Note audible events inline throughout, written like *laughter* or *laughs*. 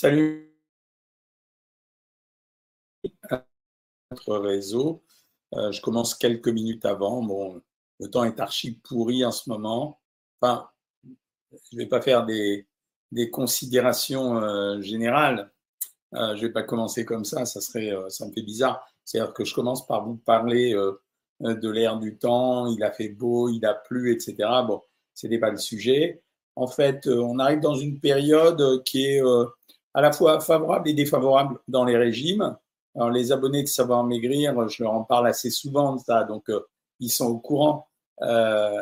Salut notre réseau. Euh, je commence quelques minutes avant. Bon, le temps est archi pourri en ce moment. Enfin, je ne vais pas faire des, des considérations euh, générales. Euh, je ne vais pas commencer comme ça, ça serait, ça me fait bizarre. C'est-à-dire que je commence par vous parler de l'air du temps, il a fait beau, il a plu, etc. Bon, ce n'est pas le sujet. En fait, on arrive dans une période qui est à la fois favorable et défavorable dans les régimes. Alors, les abonnés de Savoir Maigrir, je leur en parle assez souvent de ça, donc euh, ils sont au courant. Euh,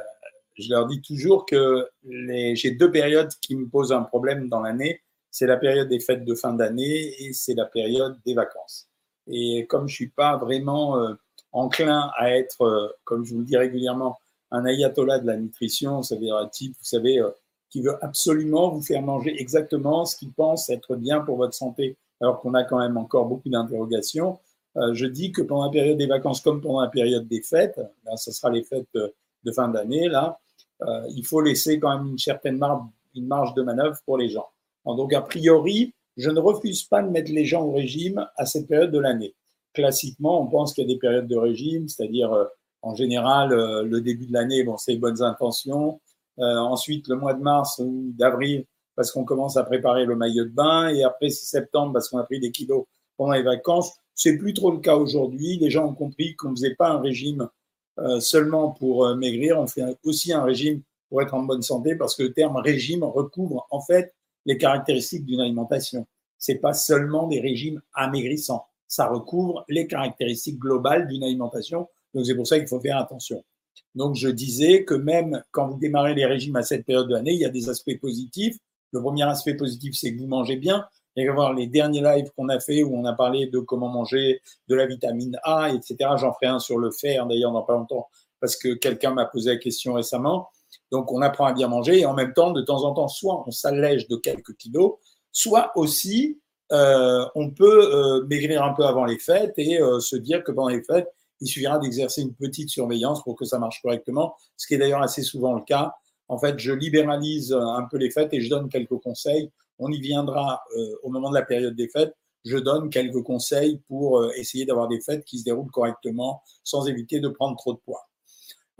je leur dis toujours que j'ai deux périodes qui me posent un problème dans l'année. C'est la période des fêtes de fin d'année et c'est la période des vacances. Et comme je suis pas vraiment euh, enclin à être, comme je vous le dis régulièrement, un ayatollah de la nutrition, ça veut dire un type, vous savez, qui veut absolument vous faire manger exactement ce qu'il pense être bien pour votre santé alors qu'on a quand même encore beaucoup d'interrogations. Euh, je dis que pendant la période des vacances comme pendant la période des fêtes, là, ce sera les fêtes de fin d'année, là, euh, il faut laisser quand même une certaine marge, une marge de manœuvre pour les gens. Donc, a priori, je ne refuse pas de mettre les gens au régime à cette période de l'année. Classiquement, on pense qu'il y a des périodes de régime, c'est-à-dire euh, en général le début de l'année, bon, c'est les bonnes intentions. Ensuite, le mois de mars ou d'avril, parce qu'on commence à préparer le maillot de bain et après septembre parce qu'on a pris des kilos pendant les vacances. C'est plus trop le cas aujourd'hui. Les gens ont compris qu'on ne faisait pas un régime euh, seulement pour euh, maigrir, on fait aussi un régime pour être en bonne santé parce que le terme régime recouvre en fait les caractéristiques d'une alimentation. C'est pas seulement des régimes amaigrissants, ça recouvre les caractéristiques globales d'une alimentation. Donc c'est pour ça qu'il faut faire attention. Donc je disais que même quand vous démarrez les régimes à cette période de l'année, il y a des aspects positifs le premier aspect positif, c'est que vous mangez bien. Et voir les derniers lives qu'on a fait où on a parlé de comment manger de la vitamine A, etc. J'en ferai un sur le fer d'ailleurs dans pas longtemps parce que quelqu'un m'a posé la question récemment. Donc on apprend à bien manger et en même temps, de temps en temps, soit on s'allège de quelques kilos, soit aussi euh, on peut euh, maigrir un peu avant les fêtes et euh, se dire que pendant les fêtes, il suffira d'exercer une petite surveillance pour que ça marche correctement, ce qui est d'ailleurs assez souvent le cas en fait, je libéralise un peu les fêtes et je donne quelques conseils. On y viendra euh, au moment de la période des fêtes. Je donne quelques conseils pour euh, essayer d'avoir des fêtes qui se déroulent correctement sans éviter de prendre trop de poids.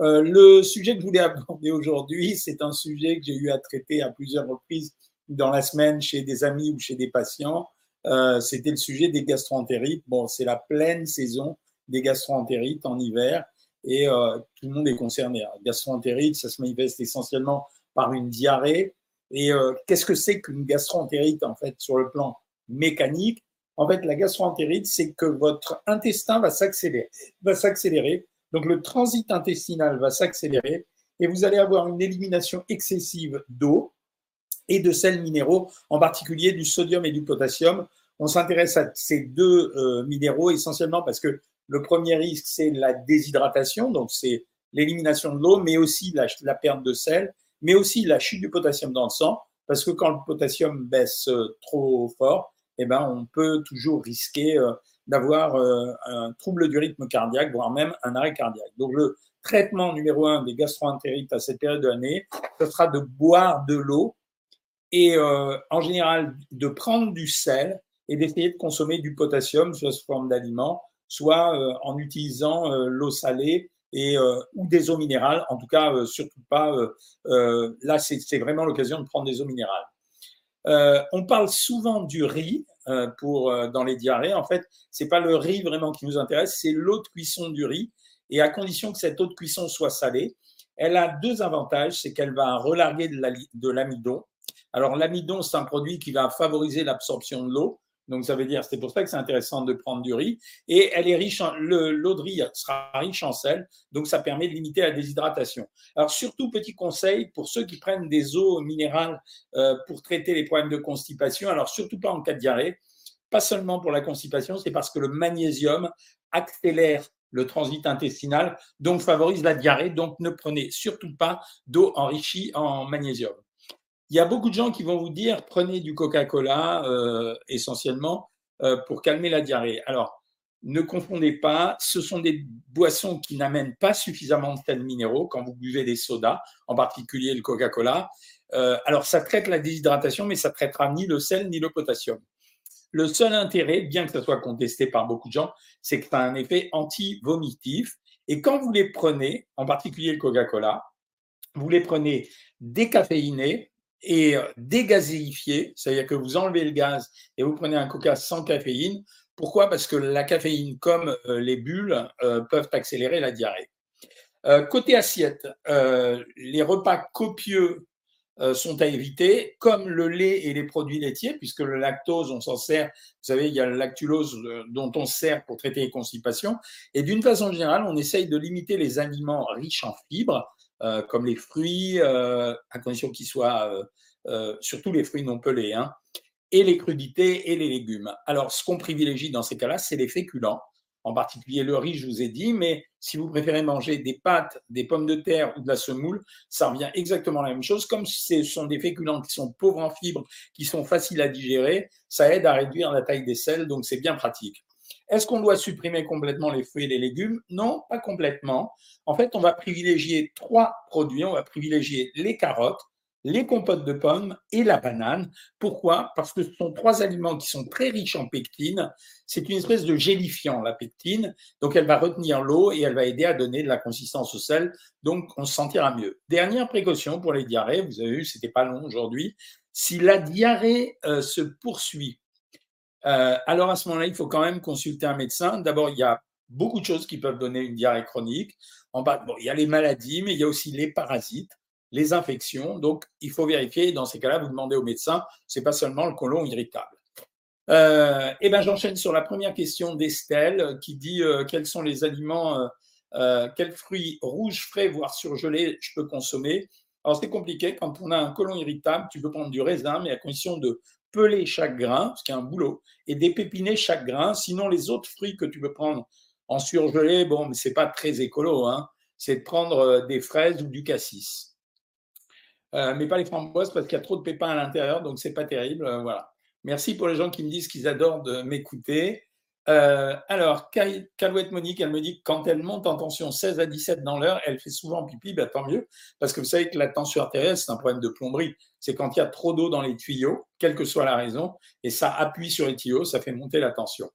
Euh, le sujet que je voulais aborder aujourd'hui, c'est un sujet que j'ai eu à traiter à plusieurs reprises dans la semaine chez des amis ou chez des patients. C'était le sujet des gastroentérites. Bon, c'est la pleine saison des gastroentérites en hiver et euh, tout le monde est concerné. La gastroentérite, ça se manifeste essentiellement par une diarrhée. Et euh, qu'est-ce que c'est qu'une gastroentérite en fait sur le plan mécanique? En fait, la gastroentérite, c'est que votre intestin va s'accélérer, va s'accélérer. Donc le transit intestinal va s'accélérer et vous allez avoir une élimination excessive d'eau et de sels minéraux, en particulier du sodium et du potassium. On s'intéresse à ces deux euh, minéraux essentiellement parce que le premier risque, c'est la déshydratation, donc c'est l'élimination de l'eau, mais aussi la, perte de sel, mais aussi la chute du potassium dans le sang, parce que quand le potassium baisse euh, trop fort, eh ben, on peut toujours risquer euh, d'avoir euh, un trouble du rythme cardiaque, voire même un arrêt cardiaque. Donc le traitement numéro un des gastroentérites à cette période de l'année, ce sera de boire de l'eau et en général de prendre du sel et d'essayer de consommer du potassium sous forme d'aliments soit euh, en utilisant euh, l'eau salée et, euh, ou des eaux minérales. En tout cas, surtout pas. là, c'est vraiment l'occasion de prendre des eaux minérales. on parle souvent du riz pour dans les diarrhées. En fait, c'est pas le riz vraiment qui nous intéresse, c'est l'eau de cuisson du riz. Et à condition que cette eau de cuisson soit salée, elle a deux avantages, c'est qu'elle va relarguer de l'amidon. Alors l'amidon, c'est un produit qui va favoriser l'absorption de l'eau. Donc, ça veut dire, c'est pour ça que c'est intéressant de prendre du riz. Et elle est riche, l'eau de riz sera riche en sel, donc ça permet de limiter la déshydratation. Alors, surtout, petit conseil pour ceux qui prennent des eaux minérales euh, pour traiter les problèmes de constipation. Alors, surtout pas en cas de diarrhée, pas seulement pour la constipation, c'est parce que le magnésium accélère le transit intestinal, donc favorise la diarrhée. Donc, ne prenez surtout pas d'eau enrichie en magnésium. Il y a beaucoup de gens qui vont vous dire prenez du Coca-Cola euh, essentiellement euh, pour calmer la diarrhée. Alors, ne confondez pas, ce sont des boissons qui n'amènent pas suffisamment de sels minéraux quand vous buvez des sodas, en particulier le Coca-Cola. alors, ça traite la déshydratation, mais ça traitera ni le sel ni le potassium. Le seul intérêt, bien que ça soit contesté par beaucoup de gens, c'est que ça a un effet anti-vomitif. Et quand vous les prenez, en particulier le Coca-Cola, vous les prenez décaféinés et dégazéifiés, c'est-à-dire que vous enlevez le gaz et vous prenez un Coca sans caféine. Pourquoi? Parce que la caféine, comme euh, les bulles, euh, peuvent accélérer la diarrhée. Euh, côté assiette, les repas copieux euh, sont à éviter, comme le lait et les produits laitiers, puisque le lactose, on s'en sert, vous savez, il y a le lactulose euh, dont on sert pour traiter les constipations. Et d'une façon générale, on essaye de limiter les aliments riches en fibres, euh, comme les fruits, à condition qu'ils soient, surtout les fruits non pelés, hein, et les crudités et les légumes. Alors, ce qu'on privilégie dans ces cas-là, c'est les féculents en particulier le riz, je vous ai dit, mais si vous préférez manger des pâtes, des pommes de terre ou de la semoule, ça revient exactement la même chose. Comme ce sont des féculents qui sont pauvres en fibres, qui sont faciles à digérer, ça aide à réduire la taille des selles, donc c'est bien pratique. Est-ce qu'on doit supprimer complètement les fruits et les légumes? Non, pas complètement. En fait, on va privilégier trois produits. On va privilégier les carottes, les compotes de pommes et la banane. Pourquoi? Parce que ce sont trois aliments qui sont très riches en pectine. C'est une espèce de gélifiant, la pectine. Donc, elle va retenir l'eau et elle va aider à donner de la consistance au sel. Donc, on se sentira mieux. Dernière précaution pour les diarrhées, vous avez vu, c'était pas long aujourd'hui. Si la diarrhée euh, se poursuit, euh, alors à ce moment-là, il faut quand même consulter un médecin. D'abord, il y a beaucoup de choses qui peuvent donner une diarrhée chronique. En bas, bon, il y a les maladies, mais il y a aussi les parasites les infections. Donc, il faut vérifier. Dans ces cas-là, vous demandez au médecin. C'est pas seulement le côlon irritable. Euh, et eh ben, j'enchaîne sur la première question d'Estelle qui dit euh, quels sont les aliments, euh, euh, quels fruits rouges, frais, voire surgelés, je peux consommer? Alors, c'est compliqué. Quand on a un côlon irritable, tu peux prendre du raisin, mais à condition de peler chaque grain, ce qui est un boulot, et d'épépiner chaque grain. Sinon, les autres fruits que tu peux prendre en surgelé, bon, mais c'est pas très écolo, hein. c'est de prendre des fraises ou du cassis. Euh, mais pas les framboises parce qu'il y a trop de pépins à l'intérieur, donc c'est pas terrible. Euh, voilà. Merci pour les gens qui me disent qu'ils adorent m'écouter. Euh, alors, Calouette Monique, elle me dit que quand elle monte en tension 16 à 17 dans l'heure, elle fait souvent pipi, bah, tant mieux, parce que vous savez que la tension artérielle, c'est un problème de plomberie. C'est quand il y a trop d'eau dans les tuyaux, quelle que soit la raison, et ça appuie sur les tuyaux, ça fait monter la tension.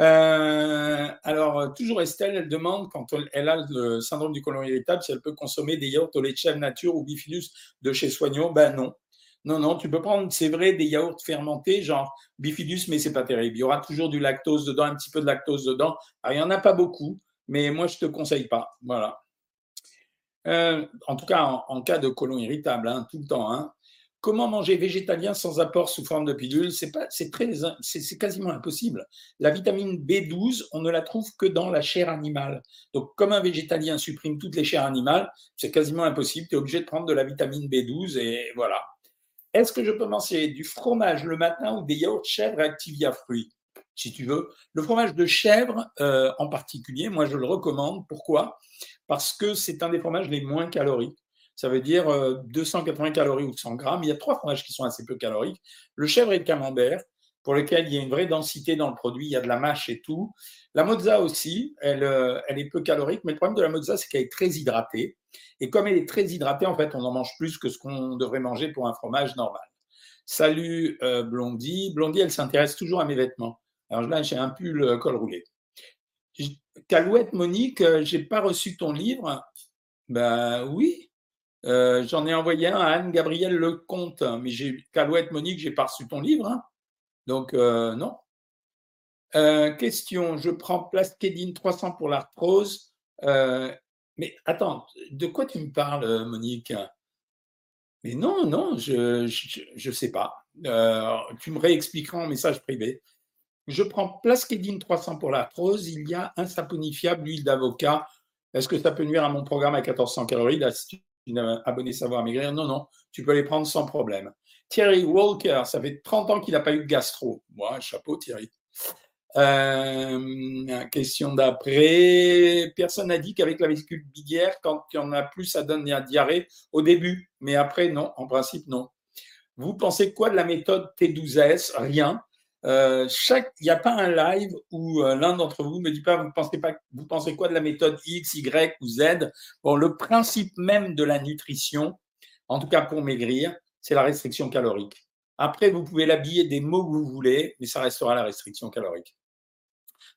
Euh, alors, toujours Estelle, elle demande, quand elle a le syndrome du côlon irritable, si elle peut consommer des yaourts au de nature ou bifidus de chez Soignon. Ben non. Non, non, tu peux prendre, c'est vrai, des yaourts fermentés, genre bifidus, mais c'est pas terrible. Il y aura toujours du lactose dedans, un petit peu de lactose dedans. Il n'y en a pas beaucoup, mais moi, je te conseille pas. Voilà. Euh, en tout cas, en, cas de côlon irritable, hein, tout le temps. Hein. Comment manger végétalien sans apport sous forme de pilule C'est c'est quasiment impossible. La vitamine B12, on ne la trouve que dans la chair animale. Donc, comme un végétalien supprime toutes les chairs animales, c'est quasiment impossible. Tu es obligé de prendre de la vitamine B12 et voilà. Est-ce que je peux manger du fromage le matin ou des yaourts chèvre Activia fruits Si tu veux. Le fromage de chèvre, euh, en particulier, moi je le recommande. Pourquoi? Parce que c'est un des fromages les moins caloriques ça veut dire 280 euh, calories ou 100 grammes. Il y a trois fromages qui sont assez peu caloriques. Le chèvre et le camembert, pour lesquels il y a une vraie densité dans le produit, il y a de la mâche et tout. La mozza aussi, elle, euh, elle est peu calorique, mais le problème de la mozza, c'est qu'elle est très hydratée. Et comme elle est très hydratée, en fait, on en mange plus que ce qu'on devrait manger pour un fromage normal. Salut euh, Blondie. Blondie, elle s'intéresse toujours à mes vêtements. Alors là, j'ai un pull col roulé. Calouette Monique, j'ai pas reçu ton livre. Ben oui, euh, j'en ai envoyé un à Anne-Gabrielle Lecomte, mais Calouette Monique, j'ai pas reçu ton livre. Hein. Donc, euh, non. Euh, question, je prends Plasquedine 300 pour l'arthrose. mais attends, de quoi tu me parles, Monique? Mais non, non, je ne sais pas. tu me réexpliqueras en message privé. Je prends Plasquedine 300 pour l'arthrose. Il y a un saponifiable, l'huile d'avocat. Est-ce que ça peut nuire à mon programme à 1400 calories? Abonné Savoir Maigrir. Non, non, tu peux les prendre sans problème. Thierry Walker, ça fait 30 ans qu'il n'a pas eu de gastro. Moi, chapeau Thierry. Euh, question d'après. Personne n'a dit qu'avec la vésicule biliaire, quand il y en a plus, ça donne la diarrhée au début. Mais après, non. En principe, non. Vous pensez quoi de la méthode T12S Rien. Euh, il n'y a pas un live où euh, l'un d'entre vous me dit pas vous pensez pas vous pensez quoi de la méthode X, Y ou Z? Bon, le principe même de la nutrition, en tout cas pour maigrir, c'est la restriction calorique. Après, vous pouvez l'habiller des mots que vous voulez, mais ça restera la restriction calorique.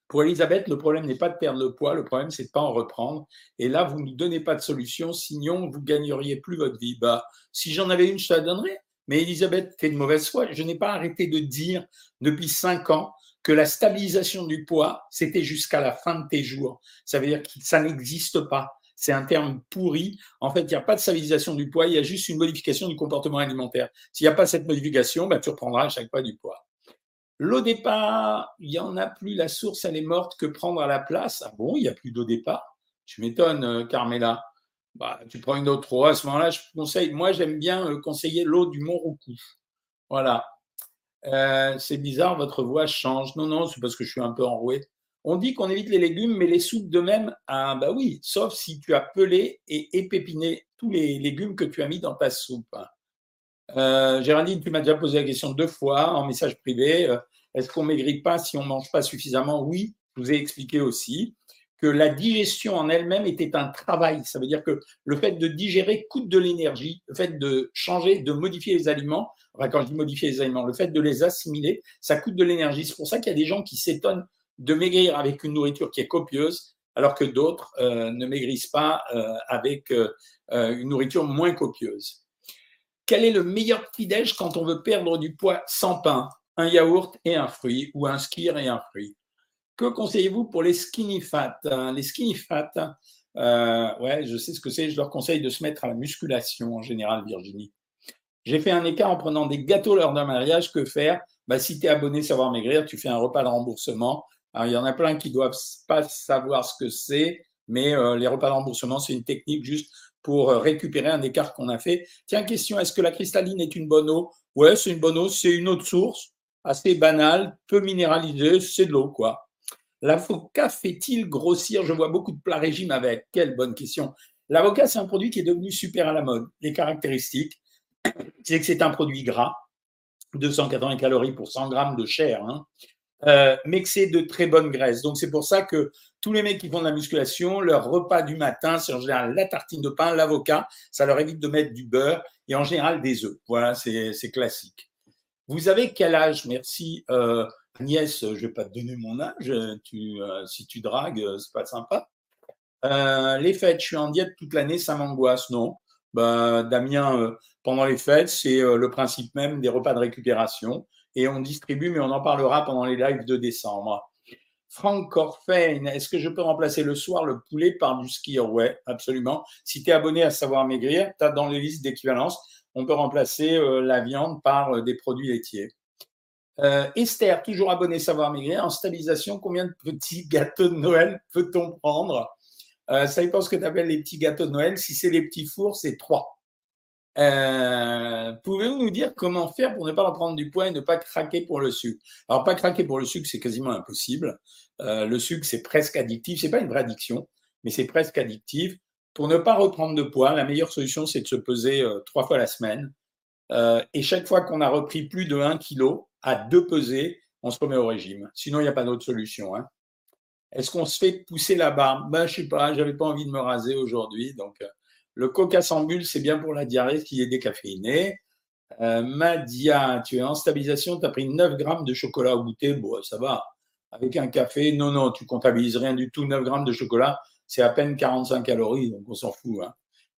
Pour Elisabeth, le problème n'est pas de perdre le poids, le problème c'est de pas en reprendre. Et là, vous ne donnez pas de solution, sinon vous gagneriez plus votre vie. Bah, si j'en avais une, je te la donnerais. Mais Elisabeth, tu es de mauvaise foi. Je n'ai pas arrêté de dire depuis cinq ans que la stabilisation du poids, c'était jusqu'à la fin de tes jours. Ça veut dire que ça n'existe pas. C'est un terme pourri. En fait, il n'y a pas de stabilisation du poids, il y a juste une modification du comportement alimentaire. S'il n'y a pas cette modification, bah, tu reprendras à chaque fois du poids. L'eau départ, il n'y en a plus, la source, elle est morte, que prendre à la place Ah bon, il n'y a plus d'eau départ Tu m'étonnes, euh, Carmela. Bah, tu prends une autre eau. À ce moment-là, je conseille, moi, j'aime bien euh, conseiller l'eau du Mont-Roucou. Voilà. Euh, c'est bizarre, votre voix change. Non, non, c'est parce que je suis un peu enroué. On dit qu'on évite les légumes, mais les soupes de même, ah, bah oui, sauf si tu as pelé et épépiné tous les légumes que tu as mis dans ta soupe. Euh, Géraldine, tu m'as déjà posé la question deux fois en message privé. Euh, est-ce qu'on maigrit pas si on mange pas suffisamment? Oui, je vous ai expliqué aussi que la digestion en elle-même était un travail. Ça veut dire que le fait de digérer coûte de l'énergie, le fait de changer, de modifier les aliments, enfin quand je dis modifier les aliments, le fait de les assimiler, ça coûte de l'énergie. C'est pour ça qu'il y a des gens qui s'étonnent de maigrir avec une nourriture qui est copieuse, alors que d'autres euh, ne maigrissent pas avec une nourriture moins copieuse. Quel est le meilleur petit-déj quand on veut perdre du poids sans pain? Un yaourt et un fruit ou un skir et un fruit? Que conseillez-vous pour les skinny fat Les skinny fat, euh, ouais, je sais ce que c'est. Je leur conseille de se mettre à la musculation en général, Virginie. J'ai fait un écart en prenant des gâteaux lors d'un mariage. Que faire? Bah, Si tu es abonné Savoir Maigrir, tu fais un repas de remboursement. Il y en a plein qui doivent pas savoir ce que c'est, mais euh, les repas de remboursement, c'est une technique juste pour euh, récupérer un écart qu'on a fait. Tiens, question, est-ce que la cristalline est une bonne eau? Ouais, c'est une bonne eau, c'est une eau de source, assez banale, peu minéralisée, c'est de l'eau, quoi. L'avocat fait-il grossir? Je vois beaucoup de plats régimes avec. Quelle bonne question. L'avocat, c'est un produit qui est devenu super à la mode. Les caractéristiques, c'est que c'est un produit gras, 280 calories pour 100 grammes de chair, hein. Euh, mais que c'est de très bonne graisse. Donc c'est pour ça que tous les mecs qui font de la musculation, leur repas du matin, c'est en général la tartine de pain, l'avocat, ça leur évite de mettre du beurre et en général des œufs. Voilà, c'est classique. Vous avez quel âge? Merci. Euh, Agnès, je ne vais pas te donner mon âge. Tu, euh, si tu dragues, c'est pas sympa. Euh, les fêtes, je suis en diète toute l'année, ça m'angoisse. Non. Ben, Damien, pendant les fêtes, c'est le principe même des repas de récupération. Et on distribue, mais on en parlera pendant les lives de décembre. Franck Corfein, est-ce que je peux remplacer le soir le poulet par du skier Ouais, absolument. Si tu es abonné à Savoir Maigrir, tu as dans les listes d'équivalence, on peut remplacer euh, la viande par euh, des produits laitiers. Euh, Esther, toujours abonné Savoir Maigrir, en stabilisation, combien de petits gâteaux de Noël peut-on prendre? Ça dépend ce que tu appelles les petits gâteaux de Noël. Si c'est les petits fours, c'est trois. Euh, pouvez-vous nous dire comment faire pour ne pas reprendre du poids et ne pas craquer pour le sucre? Alors, pas craquer pour le sucre, c'est quasiment impossible. Euh, le sucre, c'est presque addictif. C'est pas une vraie addiction, mais c'est presque addictif. Pour ne pas reprendre de poids, la meilleure solution, c'est de se peser euh, trois fois la semaine. et chaque fois qu'on a repris plus de 1 kg à deux pesées, on se remet au régime. Sinon, il n'y a pas d'autre solution. Hein. Est-ce qu'on se fait pousser la barbe ben, Je sais pas, j'avais pas envie de me raser aujourd'hui, donc le coca sans bulle, c'est bien pour la diarrhée qui est décaféiné. Euh, Madia, tu es en stabilisation, tu as pris 9 grammes de chocolat au goûter, bon, ça va. Avec un café, non, non, tu comptabilises rien du tout. 9 grammes de chocolat, c'est à peine 45 calories, donc on s'en fout. Hein.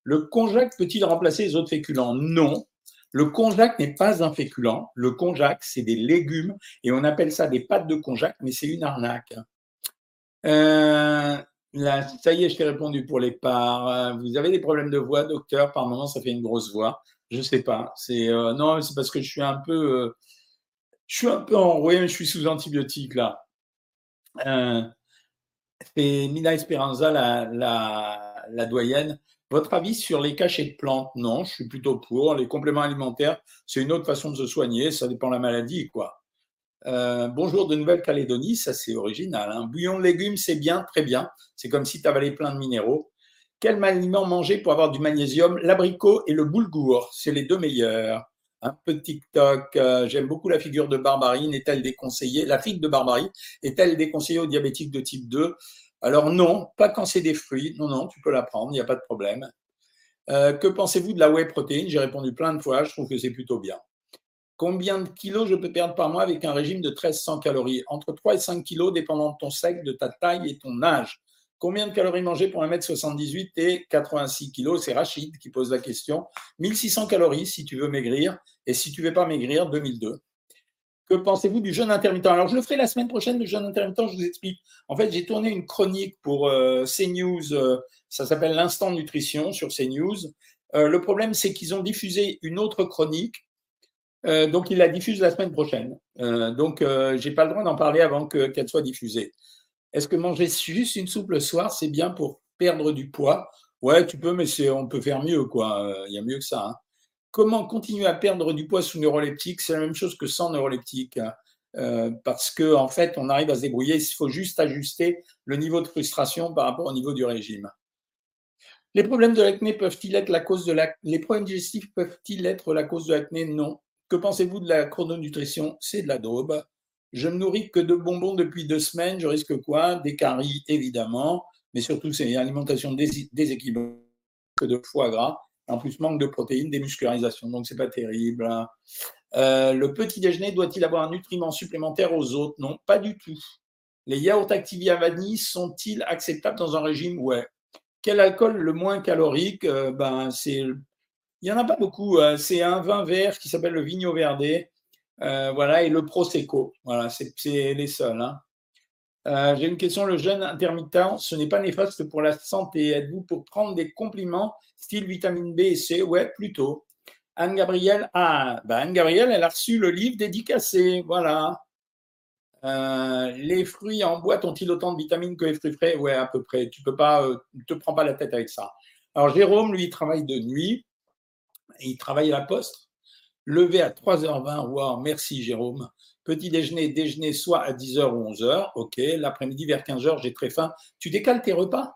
Le konjac peut-il remplacer les autres féculents? Non. Le konjac n'est pas un féculent. Le konjac, c'est des légumes et on appelle ça des pâtes de konjac, mais c'est une arnaque. Euh, ça y est, je t'ai répondu pour les parts. Euh, vous avez des problèmes de voix, docteur Par moment, ça fait une grosse voix. Je sais pas. C'est euh, non, c'est parce que je suis un peu, euh, je suis un peu enroué, je suis sous antibiotiques là. c'est Mina Esperanza, la, la, la, doyenne. Votre avis sur les cachets de plantes? Non, je suis plutôt pour. Les compléments alimentaires, c'est une autre façon de se soigner. Ça dépend de la maladie, quoi. Euh, bonjour de Nouvelle-Calédonie, ça c'est original. Un hein. Bouillon de légumes, c'est bien, très bien. C'est comme si tu avalais plein de minéraux. Quel aliment manger pour avoir du magnésium L'abricot et le boulgour, c'est les deux meilleurs. Un peu TikTok, euh, j'aime beaucoup la figure de Barbarine. Est-elle déconseillée? La figue de Barbarine est-elle déconseillée aux diabétiques de type 2 Alors non, pas quand c'est des fruits. Non, non, tu peux la prendre, il n'y a pas de problème. que pensez-vous de la whey protéine? J'ai répondu plein de fois, je trouve que c'est plutôt bien. Combien de kilos je peux perdre par mois avec un régime de 1300 calories? Entre 3 et 5 kilos, dépendant de ton sexe, de ta taille et ton âge. Combien de calories manger pour 1m78 et 86 kg C'est Rachid qui pose la question. 1600 calories si tu veux maigrir, et si tu ne veux pas maigrir, 2002. Que pensez-vous du jeûne intermittent? Alors, je le ferai la semaine prochaine, le jeûne intermittent, je vous explique. En fait, j'ai tourné une chronique pour euh, CNews, euh, ça s'appelle l'Instant Nutrition sur CNews. Euh, le problème, c'est qu'ils ont diffusé une autre chronique, donc ils la diffusent la semaine prochaine. donc, je n'ai pas le droit d'en parler avant qu'elle soit diffusée. Est-ce que manger juste une soupe le soir, c'est bien pour perdre du poids? Ouais, tu peux, mais on peut faire mieux, quoi. Euh, il y a mieux que ça. Hein. Comment continuer à perdre du poids sous neuroleptique? C'est la même chose que sans neuroleptique. Hein. Euh, parce qu'en en fait, on arrive à se débrouiller. Il faut juste ajuster le niveau de frustration par rapport au niveau du régime. Les problèmes de l'acné peuvent-ils être la cause de la... Les problèmes digestifs peuvent-ils être la cause de l'acné? Non. Que pensez-vous de la chrononutrition? C'est de la daube. Je me nourris que de bonbons depuis deux semaines. Je risque quoi? Des caries, évidemment, mais surtout c'est une alimentation déséquilibrée, que de foie gras. En plus, manque de protéines, démuscularisation. Donc, c'est pas terrible. Hein. Euh, le petit déjeuner doit-il avoir un nutriment supplémentaire aux autres? Non, pas du tout. Les yaourts activés à vanille sont-ils acceptables dans un régime? Ouais. Quel alcool le moins calorique? Euh, Ben, c'est, il y en a pas beaucoup. Hein. C'est un vin vert qui s'appelle le Vigno Verde euh, voilà, et le Prosecco. Voilà, c'est les seuls. Hein. Euh, j'ai une question. Le jeûne intermittent, ce n'est pas néfaste pour la santé. Êtes-vous pour prendre des compliments style vitamine B et C? Ouais, plutôt. Anne-Gabrielle, ah, bah Anne-Gabrielle, elle a reçu le livre dédicacé. Voilà. Euh, les fruits en boîte ont-ils autant de vitamines que les fruits frais? Ouais, à peu près. Tu peux pas, ne te prends pas la tête avec ça. Alors Jérôme, lui, il travaille de nuit. Il travaille à la poste. Levé à 3h20, wow, merci Jérôme. Petit déjeuner, déjeuner soit à 10h ou 11h, ok. L'après-midi vers 15h, j'ai très faim. Tu décales tes repas?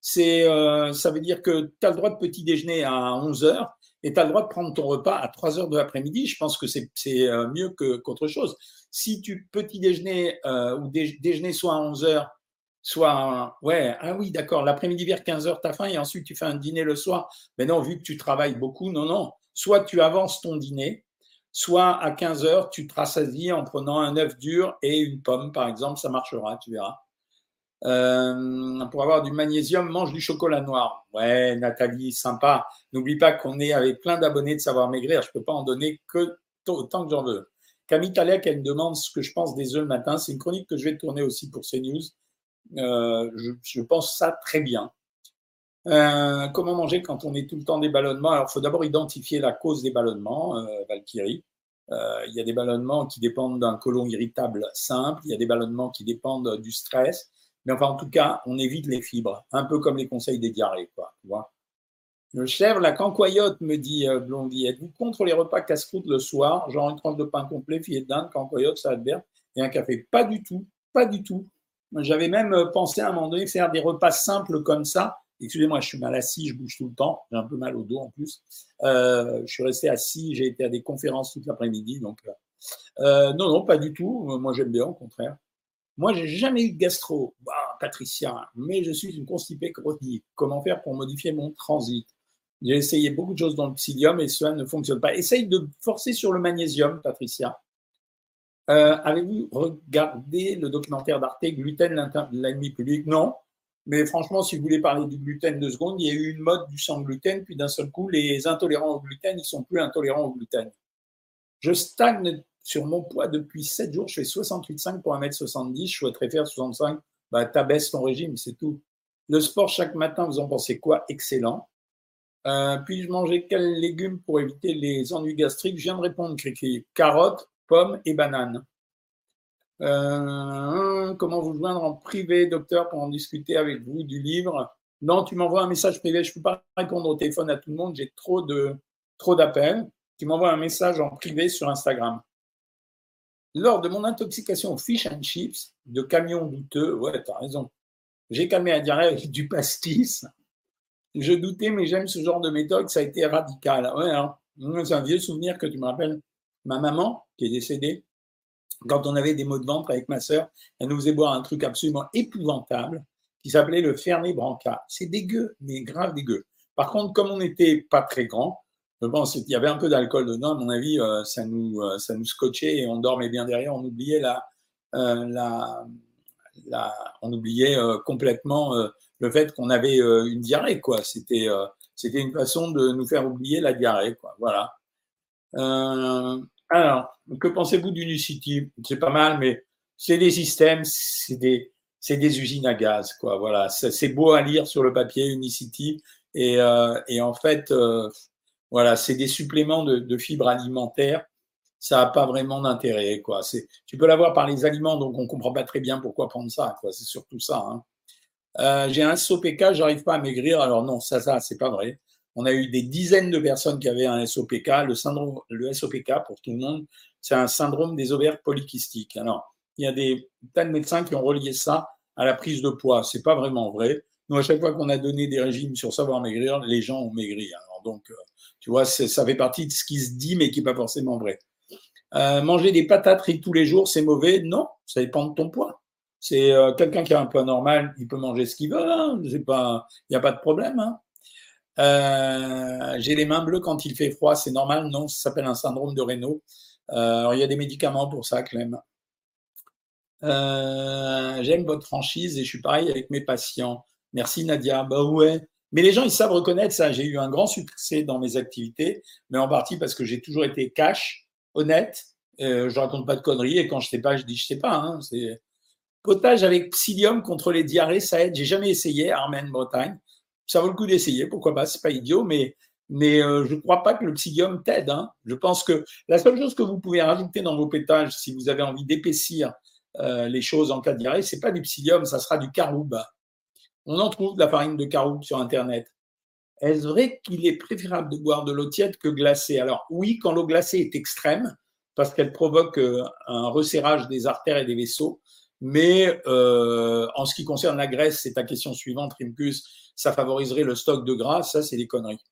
C'est, euh, Ça veut dire que tu as le droit de petit déjeuner à 11h et tu as le droit de prendre ton repas à 3h de l'après-midi. Je pense que c'est, euh, mieux que, qu'autre chose. Si tu petit déjeuner euh, ou déjeuner soit à 11h, soit. Ouais, ah oui, d'accord, l'après-midi vers 15h, tu as faim et ensuite tu fais un dîner le soir. Mais non, vu que tu travailles beaucoup, non, non soit tu avances ton dîner, soit à 15 heures, tu te rassasies en prenant un œuf dur et une pomme, par exemple, ça marchera, tu verras. Euh, pour avoir du magnésium, mange du chocolat noir. Ouais, Nathalie, sympa. N'oublie pas qu'on est avec plein d'abonnés de Savoir Maigrir. Je ne peux pas en donner que autant que j'en veux. Camille Talek, elle me demande ce que je pense des œufs le matin. C'est une chronique que je vais tourner aussi pour CNews. Euh, je, pense ça très bien. Euh, comment manger quand on est tout le temps des ballonnements Alors, il faut d'abord identifier la cause des ballonnements, euh, Valkyrie. Il y a des ballonnements qui dépendent d'un côlon irritable simple, il y a des ballonnements qui dépendent du stress, mais enfin, en tout cas, on évite les fibres, un peu comme les conseils des diarrhées, quoi. Tu vois le chèvre, la cancoyote, me dit Blondie, êtes-vous contre les repas casse-croûte le soir, genre une tranche de pain complet, filet de dinde, cancoyote, salade verte et un café Pas du tout, pas du tout. J'avais même pensé à un moment donné faire des repas simples comme ça, Excusez-moi, je suis mal assis, je bouge tout le temps, j'ai un peu mal au dos en plus. Euh, je suis resté assis, j'ai été à des conférences toute l'après-midi, donc euh, euh, non, non, pas du tout. Moi, j'aime bien, au contraire. Moi, j'ai jamais eu de gastro, bah, Patricia, mais je suis une constipée chronique. Comment faire pour modifier mon transit? J'ai essayé beaucoup de choses dans le psyllium et cela ne fonctionne pas. Essaye de forcer sur le magnésium, Patricia. Avez-vous regardé le documentaire d'Arte, Gluten, l'ennemi public? Non, mais franchement, si vous voulez parler du gluten deux secondes, il y a eu une mode du sans gluten, puis d'un seul coup, les intolérants au gluten, ils sont plus intolérants au gluten. Je stagne sur mon poids depuis 7 jours. Je fais 68,5 pour 1m70. Je souhaiterais faire 65. Bah, t'abaisses ton régime, c'est tout. Le sport chaque matin, vous en pensez quoi? Excellent. Euh, puis-je manger quels légumes pour éviter les ennuis gastriques? Je viens de répondre, Cricri. Carottes, pommes et bananes. Euh, comment vous joindre en privé, docteur, pour en discuter avec vous du livre? Non, tu m'envoies un message privé. Je ne peux pas répondre au téléphone à tout le monde. J'ai trop d'appels. Tu m'envoies un message en privé sur Instagram. Lors de mon intoxication au fish and chips de camion douteux, ouais, tu as raison. J'ai calmé la diarrhée avec *laughs* du pastis. Je doutais, mais j'aime ce genre de méthode. Ça a été radical. Ouais, hein. c'est un vieux souvenir que tu me rappelles. Ma maman, qui est décédée, quand on avait des maux de ventre avec ma sœur, elle nous faisait boire un truc absolument épouvantable qui s'appelait le Fernet Branca. C'est dégueu, mais grave dégueu. Par contre, comme on n'était pas très grand, je pense qu'il y avait un peu d'alcool dedans. À mon avis, ça nous ça nous scotchait et on dormait bien derrière. On oubliait la la, la on oubliait complètement le fait qu'on avait une diarrhée quoi. C'était c'était une façon de nous faire oublier la diarrhée quoi. Voilà. Alors, que pensez-vous d'Unicity C'est pas mal, mais c'est des systèmes, c'est des, des usines à gaz, quoi. Voilà, c'est beau à lire sur le papier Unicity, et, euh, et en fait, euh, voilà, c'est des suppléments de, fibres alimentaires. Ça n'a pas vraiment d'intérêt, quoi. Tu peux l'avoir par les aliments, donc on comprend pas très bien pourquoi prendre ça, quoi. C'est surtout ça. Hein. Euh, J'ai un SOPK, j'arrive pas à maigrir. Alors non, ça, ça, c'est pas vrai. On a eu des dizaines de personnes qui avaient un SOPK. Le syndrome, le SOPK pour tout le monde, c'est un syndrome des ovaires polykystiques. Alors, il y a des tas de médecins qui ont relié ça à la prise de poids. C'est pas vraiment vrai. Nous, à chaque fois qu'on a donné des régimes sur savoir maigrir, les gens ont maigri. Alors, donc, euh, tu vois, ça fait partie de ce qui se dit, mais qui n'est pas forcément vrai. Euh, manger des patates frites tous les jours, c'est mauvais? Non, ça dépend de ton poids. C'est euh, quelqu'un qui a un poids normal, il peut manger ce qu'il veut. Hein. il n'y a pas de problème. Hein. J'ai les mains bleues quand il fait froid, c'est normal Non, ça s'appelle un syndrome de Raynaud. alors, il y a des médicaments pour ça, Clem. Euh, j'aime votre franchise et je suis pareil avec mes patients. Merci Nadia. Bah ouais. Mais les gens, ils savent reconnaître ça. J'ai eu un grand succès dans mes activités, mais en partie parce que j'ai toujours été cash, honnête. Euh, je raconte pas de conneries et quand je sais pas, je dis je sais pas. Hein, potage avec psyllium contre les diarrhées, ça aide. J'ai jamais essayé, Armen Bretagne. Ça vaut le coup d'essayer, pourquoi pas, c'est pas idiot, mais mais euh, je ne crois pas que le psyllium t'aide. Hein. Je pense que la seule chose que vous pouvez rajouter dans vos pétages, si vous avez envie d'épaissir euh, les choses en cas de diarrhée, c'est pas du psyllium, ça sera du caroube. On en trouve de la farine de caroube sur Internet. Est-ce vrai qu'il est préférable de boire de l'eau tiède que glacée? Alors oui, quand l'eau glacée est extrême, parce qu'elle provoque euh, un resserrage des artères et des vaisseaux, mais euh, en ce qui concerne la graisse, c'est ta question suivante, Rimkus, ça favoriserait le stock de gras, ça c'est des conneries.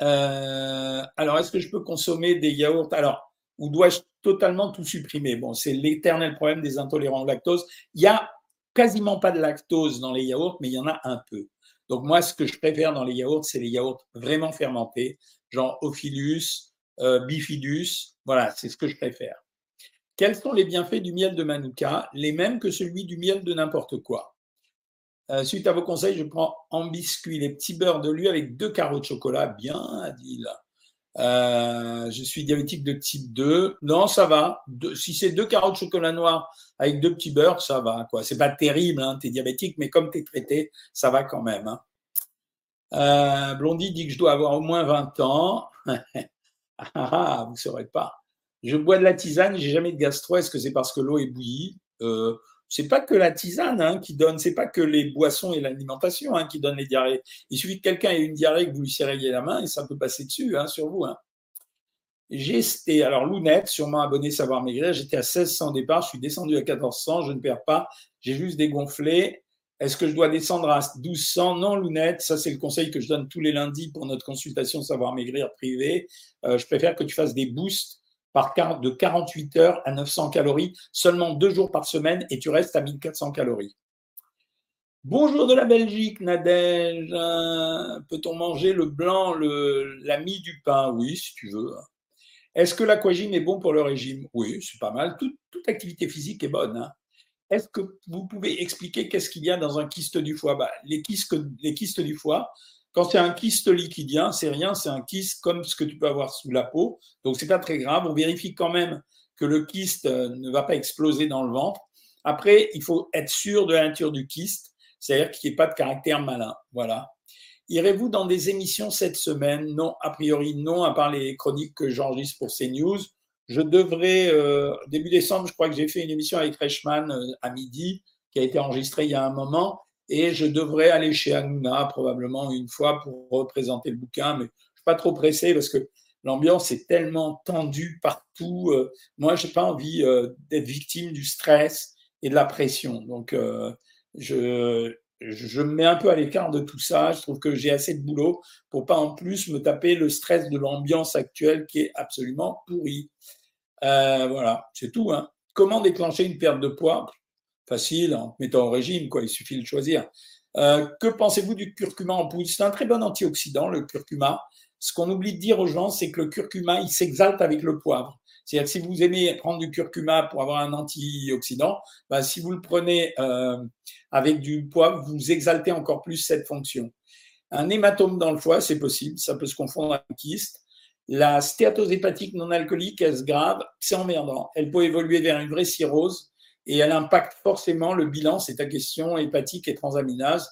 alors, est-ce que je peux consommer des yaourts? Alors, ou dois-je totalement tout supprimer? Bon, c'est l'éternel problème des intolérants au lactose. Il y a quasiment pas de lactose dans les yaourts, mais il y en a un peu. Donc moi, ce que je préfère dans les yaourts, c'est les yaourts vraiment fermentés, genre Ophilus, euh, Bifidus. Voilà, c'est ce que je préfère. Quels sont les bienfaits du miel de Manuka? Les mêmes que celui du miel de n'importe quoi. Euh, suite à vos conseils, je prends en biscuit les petits beurres de lui avec deux carreaux de chocolat, bien là. Euh, je suis diabétique de type 2. Non, ça va. si c'est deux carreaux de chocolat noir avec deux petits beurres, ça va. quoi. C'est pas terrible, hein, tu es diabétique, mais comme tu es traité, ça va quand même. Hein. Euh, Blondie dit que je dois avoir au moins 20 ans. *laughs* ah, ah, vous ne saurez pas. Je bois de la tisane, j'ai jamais de gastro. Est-ce que c'est parce que l'eau est bouillie? Euh, c'est pas que la tisane hein, qui donne, c'est pas que les boissons et l'alimentation hein, qui donnent les diarrhées. Il suffit que quelqu'un ait une diarrhée, que vous lui serriez la main et ça peut passer dessus hein, sur vous. Hein. J'étais, alors Lounette, sûrement abonné Savoir Maigrir, j'étais à 1600 départ, je suis descendu à 1400, je ne perds pas, j'ai juste dégonflé. Est-ce que je dois descendre à 1200 Non, Lounette, ça c'est le conseil que je donne tous les lundis pour notre consultation Savoir Maigrir privée. Euh, je préfère que tu fasses des boosts par de 48 heures à 900 calories, seulement deux jours par semaine et tu restes à 1400 calories. Bonjour de la Belgique, Nadège. Peut-on manger le blanc, le, la mie du pain? Oui, si tu veux. Est-ce que l'aquagine est bon pour le régime? Oui, c'est pas mal. Toute, activité physique est bonne. Hein. Est-ce que vous pouvez expliquer qu'est-ce qu'il y a dans un kyste du foie? Bah, les, kystes, les kystes du foie, quand c'est un kyste liquidien, c'est rien, c'est un kyste comme ce que tu peux avoir sous la peau. Donc, c'est pas très grave. On vérifie quand même que le kyste euh, ne va pas exploser dans le ventre. Après, il faut être sûr de la nature du kyste, c'est-à-dire qu'il n'y ait pas de caractère malin. Voilà. Irez-vous dans des émissions cette semaine? Non, a priori non, à part les chroniques que j'enregistre pour CNews. Je devrais, euh, début décembre, je crois que j'ai fait une émission avec Reichmann euh, à midi, qui a été enregistrée il y a un moment et je devrais aller chez Hanouna probablement une fois pour représenter le bouquin, mais je suis pas trop pressé parce que l'ambiance est tellement tendue partout. Euh, moi, je n'ai pas envie euh, d'être victime du stress et de la pression. Donc, euh, je, je me mets un peu à l'écart de tout ça. Je trouve que j'ai assez de boulot pour pas en plus me taper le stress de l'ambiance actuelle qui est absolument pourrie. voilà, c'est tout. Hein. Comment déclencher une perte de poids? Facile en mettant au régime, quoi. Il suffit de choisir. Euh, que pensez-vous du curcuma en poudre? C'est un très bon antioxydant, le curcuma. Ce qu'on oublie de dire aux gens, c'est que le curcuma, il s'exalte avec le poivre. C'est-à-dire que si vous aimez prendre du curcuma pour avoir un antioxydant, bah, si vous le prenez euh, avec du poivre, vous exaltez encore plus cette fonction. Un hématome dans le foie, c'est possible, ça peut se confondre avec un kyste. La stéatose hépatique non alcoolique, est-ce grave C'est emmerdant. Elle peut évoluer vers une vraie cirrhose et elle impacte forcément le bilan, c'est ta question, hépatique et transaminase.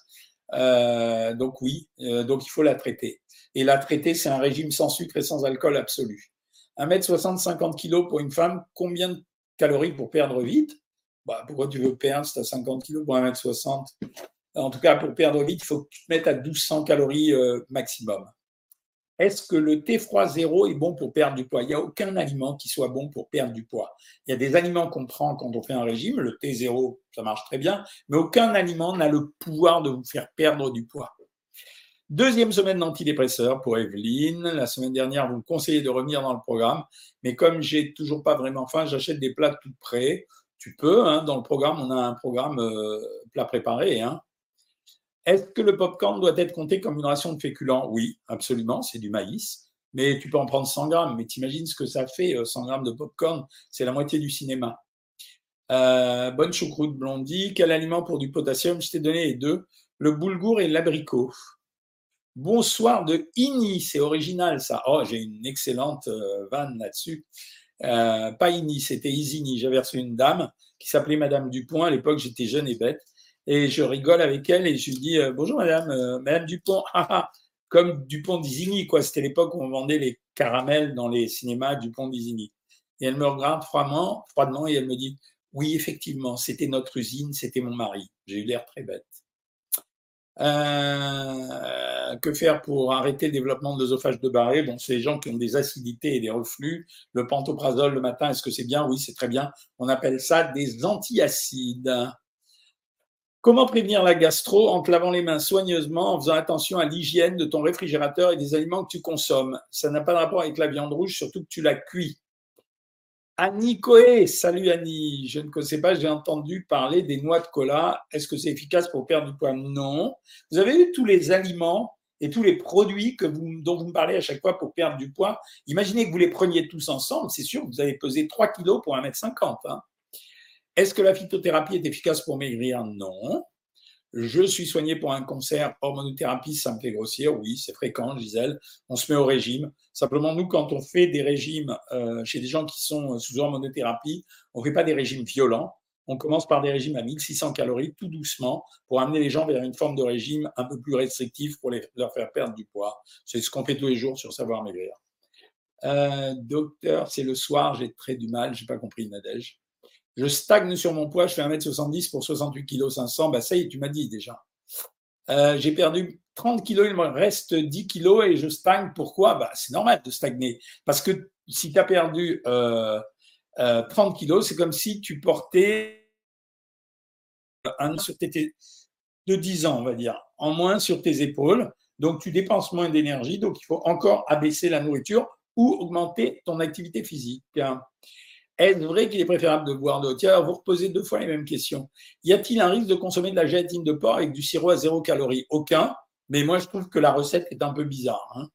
Euh, donc oui, euh, donc il faut la traiter. Et la traiter, c'est un régime sans sucre et sans alcool absolu. 1m60, 50 kg pour une femme, combien de calories pour perdre vite? Bah, Pourquoi tu veux perdre si tu as 50 kg pour 1m60 En tout cas, pour perdre vite, il faut que tu te mettes à 1200 calories euh, maximum. Est-ce que le thé froid zéro est bon pour perdre du poids? Il n'y a aucun aliment qui soit bon pour perdre du poids. Il y a des aliments qu'on prend quand on fait un régime, le thé zéro, ça marche très bien, mais aucun aliment n'a le pouvoir de vous faire perdre du poids. Deuxième semaine d'antidépresseurs pour Evelyne. La semaine dernière, vous me conseillez de revenir dans le programme, mais comme j'ai toujours pas vraiment faim, j'achète des plats tout prêts. Tu peux, hein, dans le programme, on a un programme euh, plat préparé. Hein. Est-ce que le popcorn doit être compté comme une ration de féculents? Oui, absolument, c'est du maïs. Mais tu peux en prendre 100 grammes. Mais t'imagines ce que ça fait, 100 euh, grammes de popcorn? C'est la moitié du cinéma. Euh, bonne choucroute blondie. Quel aliment pour du potassium? Je t'ai donné les deux. Le boulgour et l'abricot. Bonsoir de Ini, c'est original ça. Oh, j'ai une excellente euh, vanne là-dessus. pas Ini, c'était Isini. J'avais reçu une dame qui s'appelait Madame Dupont. À l'époque, j'étais jeune et bête et je rigole avec elle et je lui dis euh, bonjour madame, euh, madame Dupont, *laughs* ah, ah, comme Dupont d'Isigny quoi. C'était l'époque où on vendait les caramels dans les cinémas Dupont d'Isigny. Et elle me regarde froidement, froidement et elle me dit oui effectivement c'était notre usine, c'était mon mari. J'ai eu l'air très bête. Euh, que faire pour arrêter le développement de l'œsophage de Barré? Bon, c'est les gens qui ont des acidités et des reflux. Le pantoprazole le matin, est-ce que c'est bien? Oui, c'est très bien. On appelle ça des antiacides. Comment prévenir la gastro en te lavant les mains soigneusement, en faisant attention à l'hygiène de ton réfrigérateur et des aliments que tu consommes? Ça n'a pas de rapport avec la viande rouge, surtout que tu la cuis. Annie Coé, salut Annie. Je ne connaissais pas, j'ai entendu parler des noix de cola. Est-ce que c'est efficace pour perdre du poids? Non. Vous avez vu tous les aliments et tous les produits dont vous me parlez à chaque fois pour perdre du poids? Imaginez que vous les preniez tous ensemble, c'est sûr, vous allez peser 3 kilos pour 1m50. Hein. Est-ce que la phytothérapie est efficace pour maigrir? Non. Je suis soigné pour un cancer, hormonothérapie, ça me fait grossir. Oui, c'est fréquent, Gisèle. On se met au régime. Simplement, nous, quand on fait des régimes euh, chez des gens qui sont sous hormonothérapie, on ne fait pas des régimes violents. On commence par des régimes à 1600 calories, tout doucement, pour amener les gens vers une forme de régime un peu plus restrictif pour leur faire perdre du poids. C'est ce qu'on fait tous les jours sur Savoir Maigrir. Euh, docteur, c'est le soir, j'ai très du mal, j'ai pas compris, Nadège. Je stagne sur mon poids, je fais 1m70 pour 68 kg 500. Bah ça y est, tu m'as dit déjà. Euh, j'ai perdu 30 kg, il me reste 10 kg et je stagne. Pourquoi? Bah, C'est normal de stagner. Parce que si tu as perdu 30 euh, euh, kg, c'est comme si tu portais un sur tes, de 10 ans, on va dire, en moins sur tes épaules. Donc tu dépenses moins d'énergie, donc il faut encore abaisser la nourriture ou augmenter ton activité physique. Est-ce vrai qu'il est préférable de boire de l'eau vous reposez deux fois les mêmes questions. Y a-t-il un risque de consommer de la gélatine de porc avec du sirop à zéro calorie? Aucun, mais moi je trouve que la recette est un peu bizarre. Hein.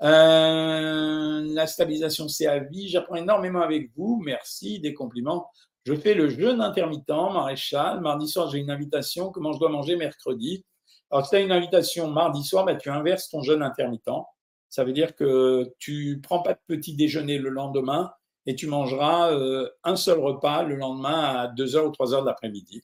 Euh, la stabilisation, c'est à vie. J'apprends énormément avec vous. Merci, des compliments. Je fais le jeûne intermittent, maréchal. Mardi soir, j'ai une invitation. Comment je dois manger mercredi? Alors, si tu as une invitation mardi soir, bah, tu inverses ton jeûne intermittent. Ça veut dire que tu prends pas de petit déjeuner le lendemain et tu mangeras euh, un seul repas le lendemain à 2h ou 3h de l'après-midi.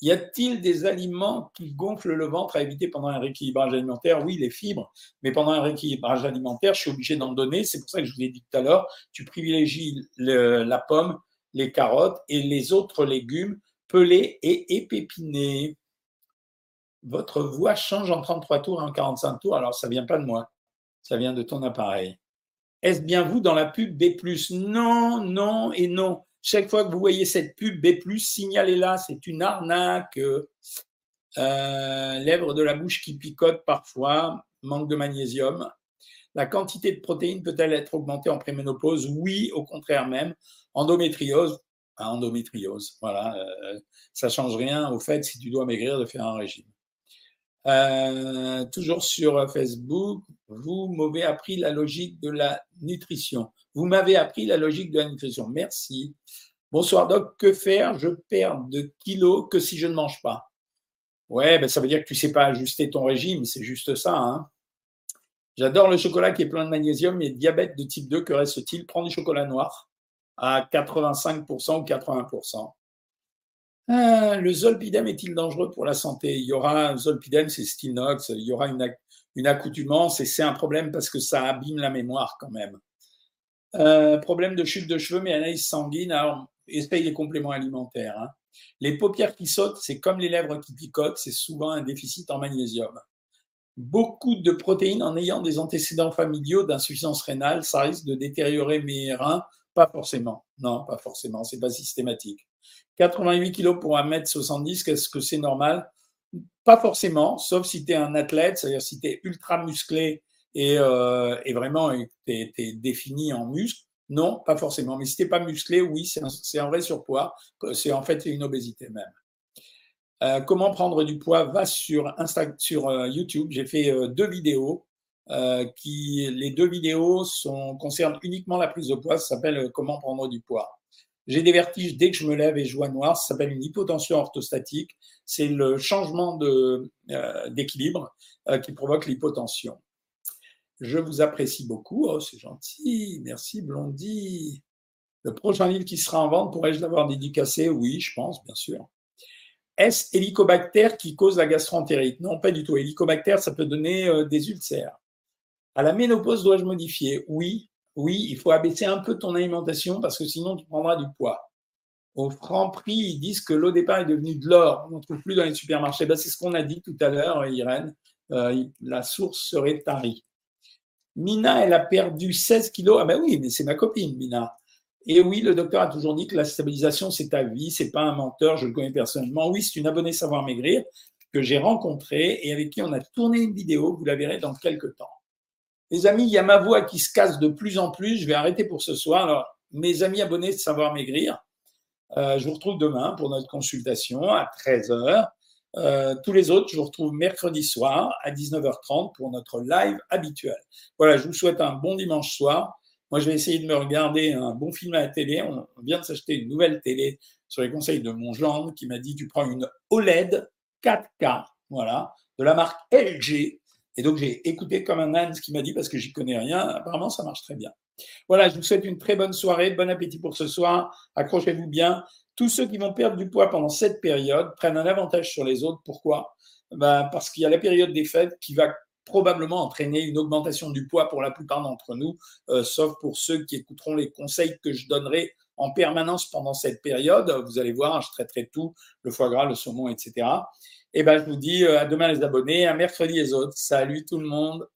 Y a-t-il des aliments qui gonflent le ventre à éviter pendant un rééquilibrage alimentaire? Oui, les fibres, mais pendant un rééquilibrage alimentaire, je suis obligé d'en donner. C'est pour ça que je vous ai dit tout à l'heure, tu privilégies la pomme, les carottes et les autres légumes pelés et épépinés. Votre voix change en 33 tours et en 45 tours, alors ça vient pas de moi, ça vient de ton appareil. Est-ce bien vous dans la pub B Non, non et non. Chaque fois que vous voyez cette pub B, signalez-la, c'est une arnaque. Euh, lèvres de la bouche qui picotent parfois, manque de magnésium. La quantité de protéines peut-elle être augmentée en préménopause? Oui, au contraire même. Endométriose, endométriose, voilà, euh, ça change rien au fait si tu dois maigrir de faire un régime. Euh, toujours sur Facebook, vous m'avez appris la logique de la nutrition. Vous m'avez appris la logique de la nutrition. Merci. Bonsoir Doc, que faire? Je perds de kilos que si je ne mange pas. Ouais, ben ça veut dire que tu ne sais pas ajuster ton régime, c'est juste ça. Hein. J'adore le chocolat qui est plein de magnésium, mais diabète de type 2, que reste-t-il? Prends du chocolat noir à 85% ou 80%. Ah, le zolpidem est-il dangereux pour la santé? Il y aura un zolpidem, c'est Stinox, il y aura une, une accoutumance et c'est un problème parce que ça abîme la mémoire quand même. Euh, problème de chute de cheveux, mais analyse sanguine, alors essaye les compléments alimentaires. Hein. Les paupières qui sautent, c'est comme les lèvres qui picotent, c'est souvent un déficit en magnésium. Beaucoup de protéines en ayant des antécédents familiaux d'insuffisance rénale, ça risque de détériorer mes reins? Pas forcément. Non, pas forcément, c'est pas systématique. 88 kg pour 1m70, qu'est-ce que c'est normal? Pas forcément, sauf si tu es un athlète, c'est-à-dire si tu es ultra musclé et, euh, et vraiment tu es, défini en muscle. Non, pas forcément. Mais si tu pas musclé, oui, c'est un, vrai surpoids. C'est en fait une obésité même. Euh, comment prendre du poids? Va sur, sur euh, YouTube. J'ai fait deux vidéos. qui, les deux vidéos sont, concernent uniquement la prise de poids. Ça s'appelle Comment prendre du poids. J'ai des vertiges dès que je me lève et je vois noir. Ça s'appelle une hypotension orthostatique. C'est le changement d'équilibre qui provoque l'hypotension. Je vous apprécie beaucoup. Oh, c'est gentil. Merci, Blondie. Le prochain livre qui sera en vente, pourrais-je l'avoir dédicacé? Oui, je pense, bien sûr. Est-ce hélicobactère qui cause la gastroentérite? Non, pas du tout. Hélicobactère, ça peut donner euh, des ulcères. À la ménopause, dois-je modifier? Oui, oui, il faut abaisser un peu ton alimentation parce que sinon tu prendras du poids. Au franc prix, ils disent que l'eau départ est devenue de l'or. On ne trouve plus dans les supermarchés. Ben, c'est ce qu'on a dit tout à l'heure, Irène. Euh, la source serait tarie. Mina, elle a perdu 16 kilos. Ah ben oui, mais c'est ma copine, Mina. Et oui, le docteur a toujours dit que la stabilisation, c'est ta vie, c'est pas un menteur, je le connais personnellement. Oui, c'est une abonnée Savoir Maigrir que j'ai rencontrée et avec qui on a tourné une vidéo, vous la verrez dans quelques temps. Les amis, il y a ma voix qui se casse de plus en plus, je vais arrêter pour ce soir. Alors, mes amis abonnés de Savoir Maigrir, euh, je vous retrouve demain pour notre consultation à 13h. Euh, tous les autres, je vous retrouve mercredi soir à 19h30 pour notre live habituel. Voilà, je vous souhaite un bon dimanche soir. Moi, je vais essayer de me regarder un bon film à la télé. On vient de s'acheter une nouvelle télé sur les conseils de mon gendre qui m'a dit tu prends une OLED 4K, voilà, de la marque LG. Et donc, j'ai écouté comme un âne ce qu'il m'a dit parce que j'y connais rien. Apparemment, ça marche très bien. Voilà, je vous souhaite une très bonne soirée. Bon appétit pour ce soir. Accrochez-vous bien. Tous ceux qui vont perdre du poids pendant cette période prennent un avantage sur les autres. Pourquoi? Ben Parce qu'il y a la période des fêtes qui va probablement entraîner une augmentation du poids pour la plupart d'entre nous, euh, sauf pour ceux qui écouteront les conseils que je donnerai en permanence pendant cette période. Vous allez voir, je traiterai tout, le foie gras, le saumon, etc. Et ben, je vous dis euh, à demain les abonnés, à mercredi les autres. Salut tout le monde.